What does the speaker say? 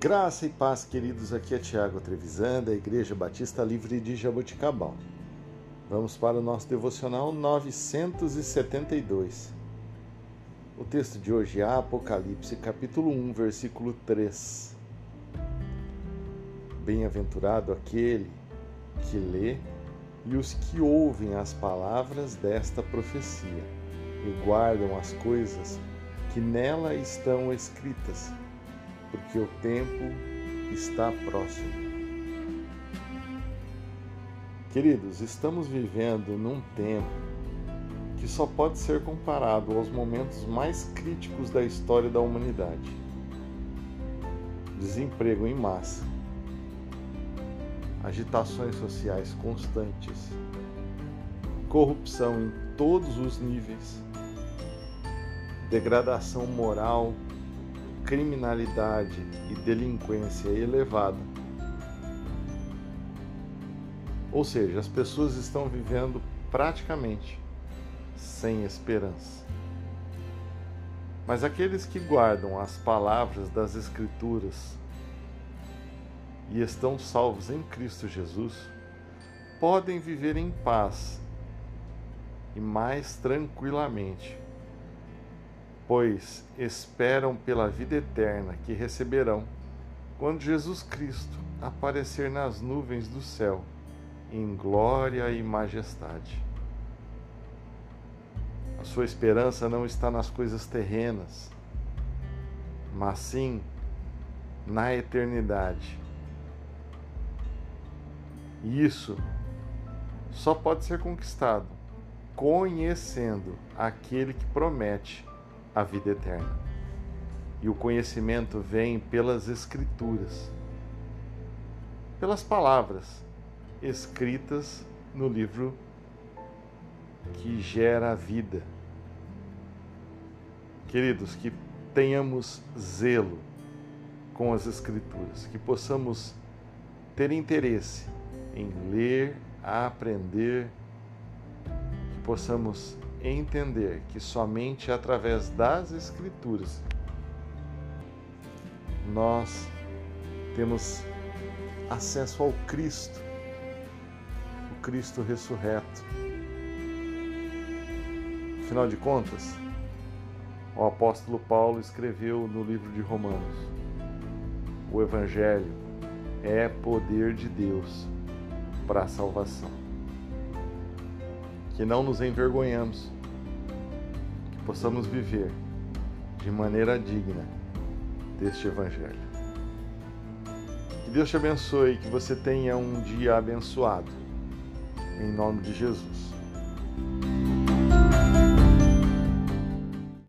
Graça e paz, queridos. Aqui é Tiago Trevisan, da Igreja Batista Livre de Jaboticabal. Vamos para o nosso devocional 972. O texto de hoje é Apocalipse, capítulo 1, versículo 3. Bem-aventurado aquele que lê e os que ouvem as palavras desta profecia e guardam as coisas que nela estão escritas porque o tempo está próximo. Queridos, estamos vivendo num tempo que só pode ser comparado aos momentos mais críticos da história da humanidade. Desemprego em massa, agitações sociais constantes, corrupção em todos os níveis, degradação moral criminalidade e delinquência elevada. Ou seja, as pessoas estão vivendo praticamente sem esperança. Mas aqueles que guardam as palavras das Escrituras e estão salvos em Cristo Jesus podem viver em paz e mais tranquilamente pois esperam pela vida eterna que receberão quando Jesus Cristo aparecer nas nuvens do céu, em glória e majestade. A sua esperança não está nas coisas terrenas, mas sim na eternidade. E isso só pode ser conquistado conhecendo aquele que promete a vida eterna. E o conhecimento vem pelas Escrituras, pelas palavras escritas no livro que gera a vida. Queridos, que tenhamos zelo com as Escrituras, que possamos ter interesse em ler, aprender, que possamos entender que somente através das Escrituras nós temos acesso ao Cristo, o Cristo ressurreto. Afinal de contas, o apóstolo Paulo escreveu no livro de Romanos: o Evangelho é poder de Deus para a salvação que não nos envergonhamos, que possamos viver de maneira digna deste Evangelho. Que Deus te abençoe, que você tenha um dia abençoado. Em nome de Jesus.